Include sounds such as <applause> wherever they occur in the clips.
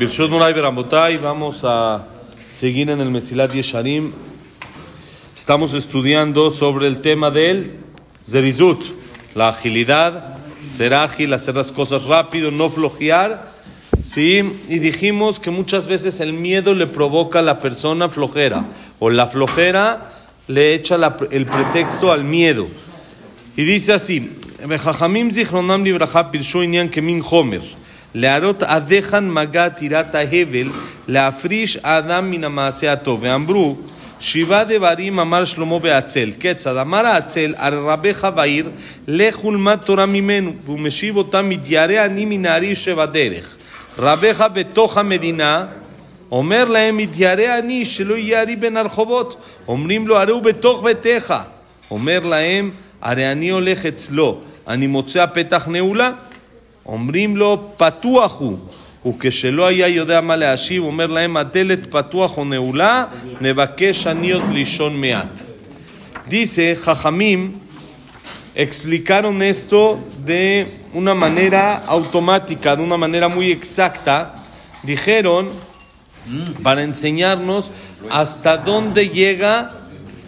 Birshot Murai Beramotay, vamos a seguir en el Mesilat Yesharim. Estamos estudiando sobre el tema del Zerizut, la agilidad, ser ágil, hacer las cosas rápido, no flojear. ¿sí? Y dijimos que muchas veces el miedo le provoca a la persona flojera, o la flojera le echa la, el pretexto al miedo. Y dice así: Jajamim Zichronam Libraja Pirshu Inyan Kemin Homer. להראות עדיכן מגע טירת ההבל, להפריש האדם מן המעשה הטוב. ואמרו, שבעה דברים אמר שלמה בעצל. כיצד אמר העצל, הרי רבך בעיר, לך ולמד תורה ממנו. והוא משיב אותם, מתיירא אני מנהרי שבדרך. רבך בתוך המדינה, אומר להם, מתיירא אני, שלא יהיה ארי בין הרחובות. אומרים לו, הרי הוא בתוך ביתך. אומר להם, הרי אני הולך אצלו, אני מוצא פתח נעולה? אומרים לו, פתוח הוא. וכשלא היה יודע מה להשיב, אומר להם, הדלת פתוח או נעולה, נבקש אני עוד לישון מעט. Dice, Jajamim explicaron esto de una manera automática, de una manera muy exacta. Dijeron, para enseñarnos hasta dónde llega,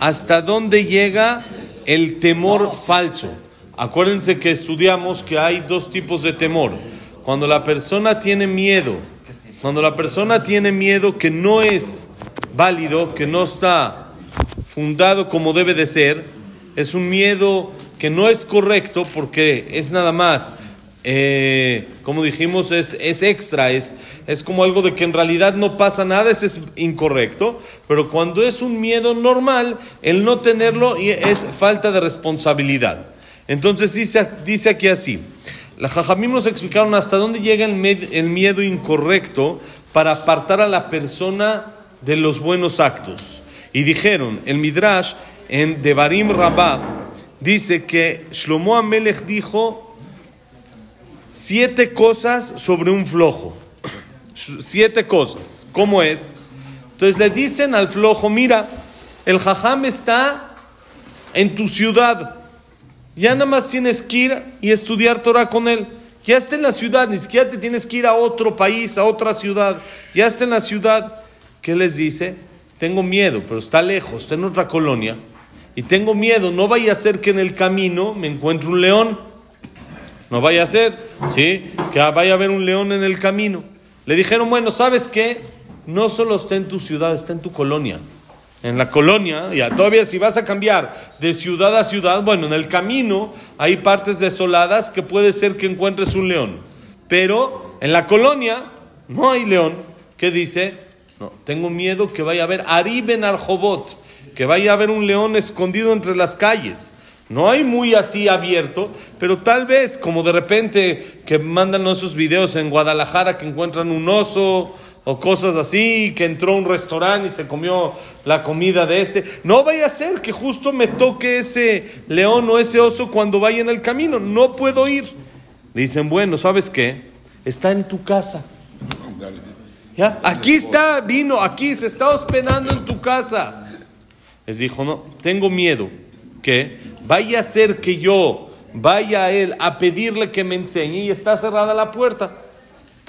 hasta dónde llega el temor falso. Acuérdense que estudiamos que hay dos tipos de temor. Cuando la persona tiene miedo, cuando la persona tiene miedo que no es válido, que no está fundado como debe de ser, es un miedo que no es correcto porque es nada más, eh, como dijimos, es, es extra, es, es como algo de que en realidad no pasa nada, ese es incorrecto, pero cuando es un miedo normal, el no tenerlo es falta de responsabilidad. Entonces dice, dice aquí así, la Jajamim nos explicaron hasta dónde llega el, miedo incorrecto para apartar a la persona de los buenos actos. Y dijeron, el Midrash en Devarim Rabbah dice que Shlomo Amelech dijo siete cosas sobre un flojo. Siete cosas. ¿Cómo es? Entonces le dicen al flojo, mira, el jajam está en tu ciudad. Ya nada más tienes que ir y estudiar Torah con él. Ya está en la ciudad, ni siquiera te tienes que ir a otro país, a otra ciudad. Ya está en la ciudad. ¿Qué les dice? Tengo miedo, pero está lejos, está en otra colonia. Y tengo miedo, no vaya a ser que en el camino me encuentre un león. No vaya a ser, ¿sí? Que vaya a haber un león en el camino. Le dijeron, bueno, ¿sabes qué? No solo está en tu ciudad, está en tu colonia. En la colonia, ya todavía si vas a cambiar de ciudad a ciudad, bueno, en el camino hay partes desoladas que puede ser que encuentres un león. Pero en la colonia no hay león. ¿Qué dice? No, tengo miedo que vaya a haber Arib en Arjobot, que vaya a haber un león escondido entre las calles. No hay muy así abierto, pero tal vez, como de repente que mandan esos videos en Guadalajara que encuentran un oso o cosas así, que entró a un restaurante y se comió la comida de este. No vaya a ser que justo me toque ese león o ese oso cuando vaya en el camino. No puedo ir. Dicen, bueno, ¿sabes qué? Está en tu casa. ¿Ya? Aquí está, vino, aquí se está hospedando en tu casa. Les dijo, no, tengo miedo que vaya a ser que yo vaya a él a pedirle que me enseñe y está cerrada la puerta.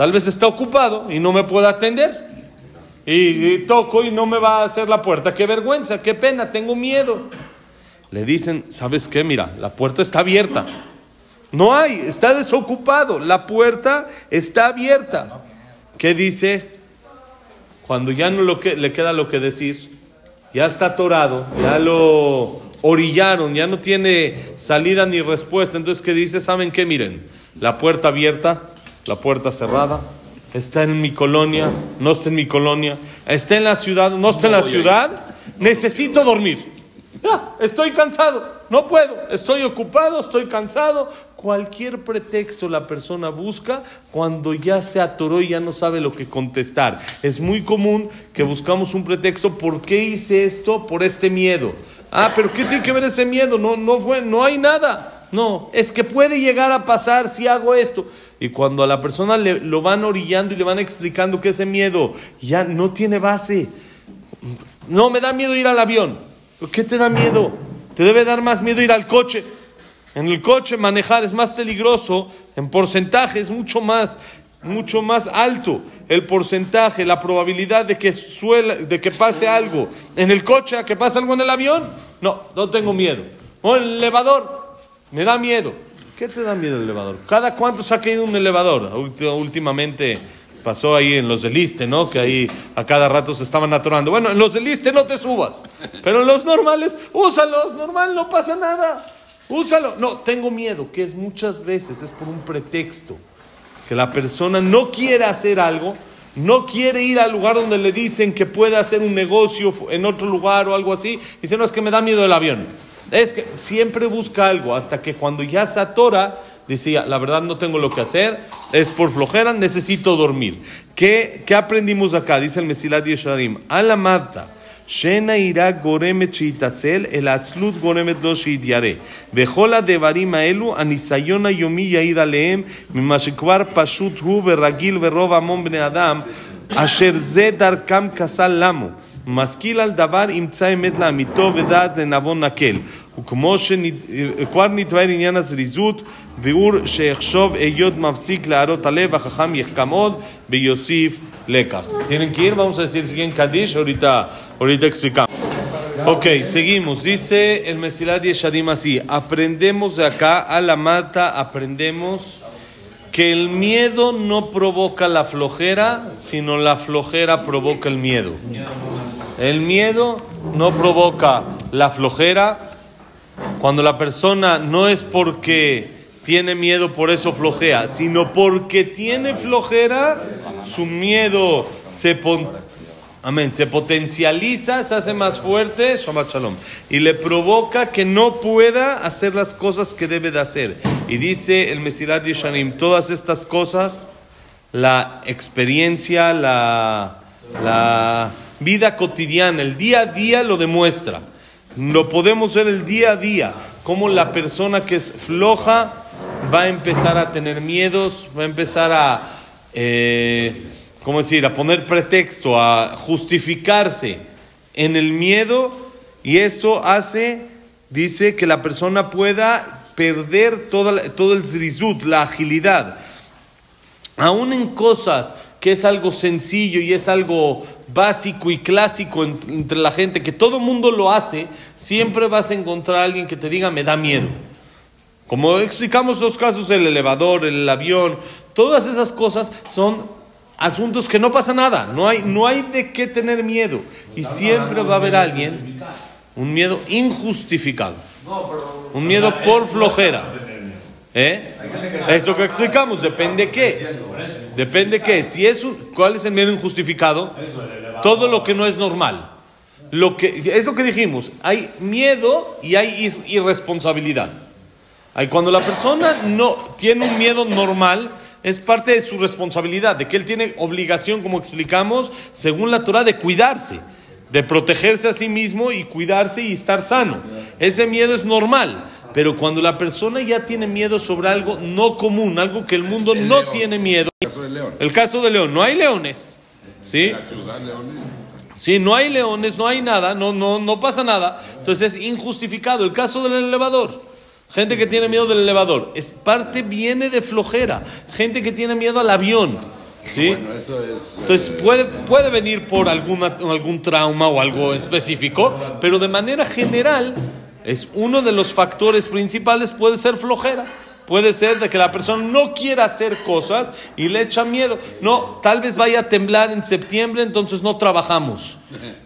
Tal vez está ocupado y no me pueda atender. Y, toco y no me va a hacer la puerta. Qué vergüenza, qué pena, tengo miedo. Le dicen, ¿sabes qué? Mira, la puerta está abierta. No hay, está desocupado. La puerta está abierta. ¿Qué dice? Cuando ya no lo que, le queda lo que decir, ya está atorado, ya lo orillaron, ya no tiene salida ni respuesta. Entonces, ¿qué dice? ¿Saben qué? Miren, la puerta abierta, la puerta cerrada, está en mi colonia, no está en mi colonia, está en la ciudad, no está en la ciudad, necesito dormir. Ya, estoy cansado, no puedo, estoy ocupado, estoy cansado. Cualquier pretexto la persona busca cuando ya se atoró y ya no sabe lo que contestar. Es muy común que buscamos un pretexto, ¿por qué hice esto? Por este miedo. Ah, pero ¿qué tiene que ver ese miedo? No, no fue, no hay nada. No, es que puede llegar a pasar si hago esto. Y cuando a la persona le, lo van orillando y le van explicando que ese miedo ya no tiene base. No, me da miedo ir al avión. ¿Qué te da miedo? Te debe dar más miedo ir al coche. En el coche manejar es más peligroso, en porcentaje es mucho más mucho más alto el porcentaje, la probabilidad de que, de que pase algo en el coche a que pase algo en el avión. No, no tengo miedo. O el elevador, me da miedo. ¿Qué te da miedo el elevador? ¿Cada cuánto se ha caído un elevador? Últimamente pasó ahí en los del Liste, ¿no? Que ahí a cada rato se estaban atorando. Bueno, en los del Liste no te subas, pero en los normales, úsalos, normal, no pasa nada. Úsalo. No, tengo miedo, que es muchas veces, es por un pretexto. Que la persona no quiere hacer algo, no quiere ir al lugar donde le dicen que puede hacer un negocio en otro lugar o algo así. Dice, no, es que me da miedo el avión. Es que siempre busca algo hasta que cuando ya se atora, decía, la verdad no tengo lo que hacer, es por flojera, necesito dormir. ¿Qué, qué aprendimos acá? Dice el Mesilat Yesharim, a la mata. שינה יראה גורמת שיתעצל, אלא עצלות גורמת לו שיתיירא. בכל הדברים האלו, הניסיון היומי יעיד עליהם, ממה שכבר פשוט הוא ורגיל ורוב המון בני אדם, אשר זה דרכם כסל למו. משכיל על דבר ימצא אמת לאמיתו ודעת לנבון נקל. וכמו שכבר נתבהר עניין הזריזות, ביאור שיחשוב היות מפסיק להראות הלב, החכם יחכם עוד ויוסיף לקח. Tienen que ir, vamos a decir siguiente Kadish, ahorita, ahorita explicamos. Ok, seguimos. Dice el Mesilat Yesharim así, aprendemos de acá a la mata, aprendemos que el miedo no provoca la flojera, sino la flojera provoca el miedo. El miedo no provoca la flojera. Cuando la persona no es porque tiene miedo, por eso flojea, sino porque tiene flojera, su miedo se, amén, se potencializa, se hace más fuerte, Shalom, y le provoca que no pueda hacer las cosas que debe de hacer. Y dice el Mesilat Yeshanim, todas estas cosas, la experiencia, la, la vida cotidiana, el día a día lo demuestra. Lo podemos ver el día a día, como la persona que es floja va a empezar a tener miedos, va a empezar a, eh, ¿cómo decir?, a poner pretexto, a justificarse en el miedo y eso hace, dice, que la persona pueda perder toda, todo el zrizut, la agilidad. Aún en cosas que es algo sencillo y es algo básico y clásico entre la gente, que todo mundo lo hace, siempre vas a encontrar a alguien que te diga, me da miedo. Como explicamos los casos, el elevador, el avión, todas esas cosas son asuntos que no pasa nada, no hay, no hay de qué tener miedo. Y siempre va a haber alguien, un miedo injustificado, un miedo por flojera. ¿Eh? Eso que explicamos, depende de qué. Depende de qué. Si es ¿Cuál es el miedo injustificado? Todo lo que no es normal. Lo que, es lo que dijimos. Hay miedo y hay irresponsabilidad. Hay cuando la persona no tiene un miedo normal, es parte de su responsabilidad, de que él tiene obligación, como explicamos, según la Torah, de cuidarse, de protegerse a sí mismo y cuidarse y estar sano. Ese miedo es normal. Pero cuando la persona ya tiene miedo sobre algo no común, algo que el mundo no tiene miedo. El caso de León. El caso de León. No hay leones. ¿Sí? Sí, no hay leones, no hay nada, no, no, no pasa nada. Entonces es injustificado. El caso del elevador. Gente que tiene miedo del elevador. Es parte viene de flojera. Gente que tiene miedo al avión. ¿Sí? Bueno, eso es, Entonces eh, puede, puede venir por alguna, algún trauma o algo específico, pero de manera general es uno de los factores principales, puede ser flojera. Puede ser de que la persona no quiera hacer cosas y le echa miedo. No, tal vez vaya a temblar en septiembre, entonces no trabajamos.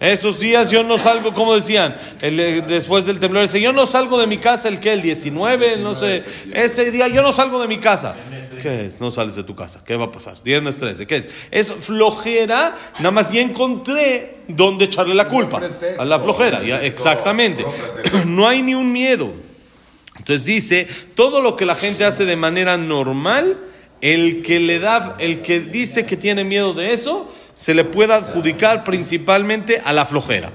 Esos días yo no salgo, como decían, eh, después del temblor, ese, yo no salgo de mi casa el que, el 19, no sé, ese día yo no salgo de mi casa. ¿Qué es? No sales de tu casa. ¿Qué va a pasar? Viernes 13. ¿Qué es? Es flojera. Nada más ya encontré dónde echarle la culpa. A la flojera. Ya, exactamente. <clears throat> No hay ni un miedo. Entonces dice, todo lo que la gente hace de manera normal, el que le da, el que dice que tiene miedo de eso, se le puede adjudicar principalmente a la flojera.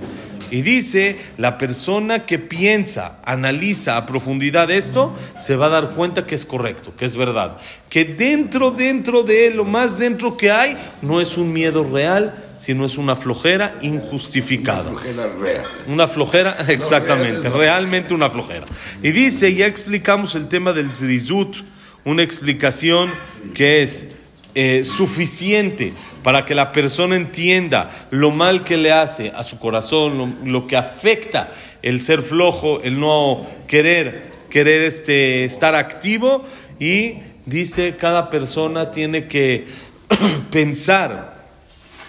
Y dice, la persona que piensa, analiza a profundidad esto, se va a dar cuenta que es correcto, que es verdad. Que dentro, dentro de él, lo más dentro que hay, no es un miedo real, sino es una flojera injustificada. Una flojera real. Una flojera, exactamente, realmente una flojera. Y dice, ya explicamos el tema del zrizut, una explicación que es eh, suficiente para que la persona entienda lo mal que le hace a su corazón, lo, que afecta el ser flojo, el no querer, querer este, estar activo y dice cada persona tiene que <clears throat> pensar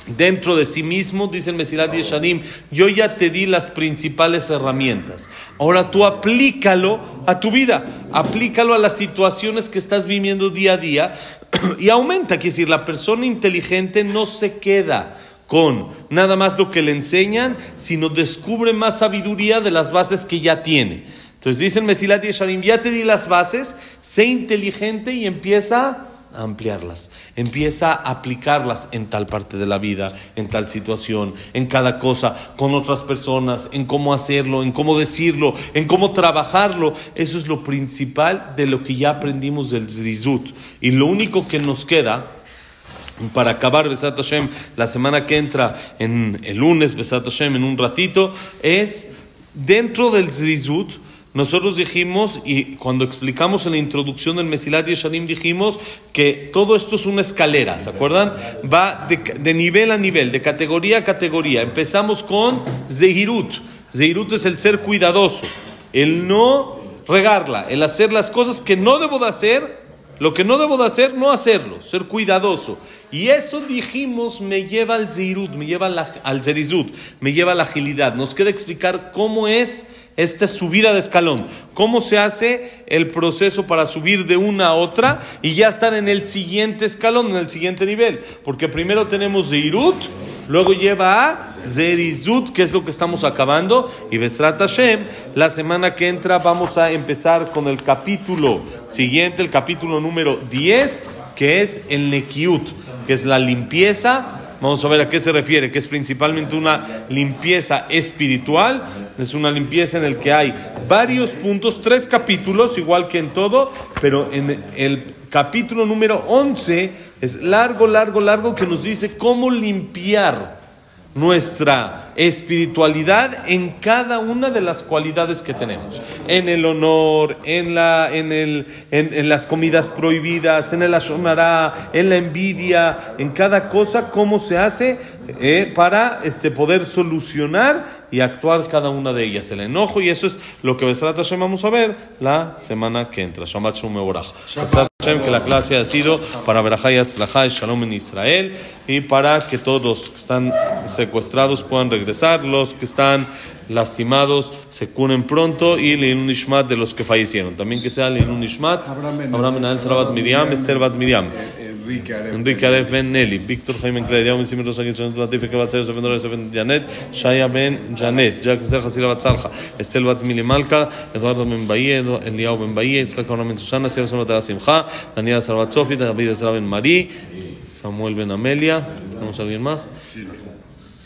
dentro de sí mismo, dice el Mesilat Yeshanim, yo ya te di las principales herramientas. Ahora tú aplícalo a tu vida, aplícalo a las situaciones que estás viviendo día a día <clears throat> y aumenta. Quiere decir, la persona inteligente no se queda con nada más lo que le enseñan, sino descubre más sabiduría de las bases que ya tiene. Entonces dice el Mesilat Yeshanim, ya te di las bases, sé inteligente y empieza ampliarlas, empieza a aplicarlas en tal parte de la vida, en tal situación, en cada cosa, con otras personas, en cómo hacerlo, en cómo decirlo, en cómo trabajarlo. Eso es lo principal de lo que ya aprendimos del Zrizut. Y lo único que nos queda para acabar Besat Hashem la semana que entra, en el lunes Besat Hashem, en un ratito, es dentro del Zrizut nosotros dijimos, y cuando explicamos en la introducción del Mesilat Yeshanim, dijimos que todo esto es una escalera, ¿se acuerdan? Va de, nivel a nivel, de categoría a categoría. Empezamos con Zehirut. Zehirut es el ser cuidadoso, el no regarla, el hacer las cosas que no debo de hacer, lo que no debo de hacer, no hacerlo, ser cuidadoso. Y eso dijimos me lleva al Zehirut, me lleva al Zerizut, me lleva a la agilidad. Nos queda explicar cómo es esta subida de escalón. ¿Cómo se hace el proceso para subir de una a otra y ya estar en el siguiente escalón, en el siguiente nivel? Porque primero tenemos Zeirut, luego lleva a Zerizut, que es lo que estamos acabando, y Besrat Hashem, la semana que entra vamos a empezar con el capítulo siguiente, el capítulo número 10, que es el Nekiut, que es la limpieza. Vamos a ver a qué se refiere, que es principalmente una limpieza espiritual, es una limpieza en el que hay varios puntos, tres capítulos, igual que en todo, pero en el capítulo número 11 es largo, largo, largo, que nos dice cómo limpiar nuestra espiritualidad en cada una de las cualidades que tenemos. En el honor, en, la, en, el, en, las comidas prohibidas, en el ashonará, en la envidia, en cada cosa, cómo se hace eh, para este, poder solucionar y actuar cada una de ellas. El enojo, y eso es lo que vamos a ver la semana que entra. Shabbat Shalom que la clase ha sido para Berajá y Shalom en Israel y para que todos los que están secuestrados puedan regresar, los que están lastimados se curen pronto y Leilun Ishmat de los que fallecieron. También que sea Leilun Ishmat, Abraham Ben Sarabat Miriam, Esther Bat Miriam. Enrique Aref Ben Nelly, Víctor Jaime Claudia, Ben Simon Rosa Gilson, Latife ser Sofía Dolores Ben Janet, Shaya Ben Janet, Jack Mister Hasira Bat Salja, Estel Bat Mili Malka, Eduardo Ben Bahía, Eliao Ben Bahía, Itzhak Ona Ben Susana, Sierra Sonata La Simcha, Daniela Salvat Sofi, David Ezra Ben Marí, Samuel Ben Amelia, ¿tenemos alguien más?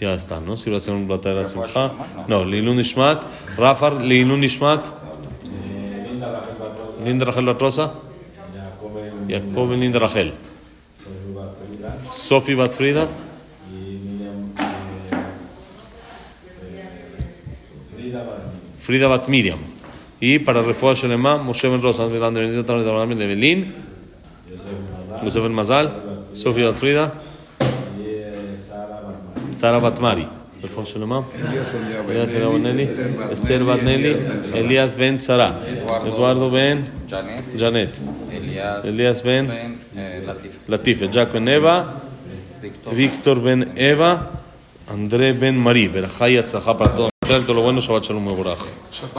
Ya está, ¿no? Si va a ser un plato de la Simcha. No, Lilun Ishmat, Rafar, Lilun Ishmat, Linda Rachel Batrosa, Jacob Linda Rachel. Sofi Batfrida. Frida Bat Miriam. Y para Refuah Shelema, Moshe Ben Rosa, de Belín, Yosef Ben Mazal, Sofi Batfrida, Sara Batmari. Refuah Shelema, Elias Ben Nelly, Esther Bat Nelly, Elias Ben Sara, Eduardo Ben Janet, Elias Ben Latif, Jack Ben Eva, Víctor Ben Eva, André Ben Marí, Berajá y para todos. Todo lo bueno, Shabbat Shalom Mevorach.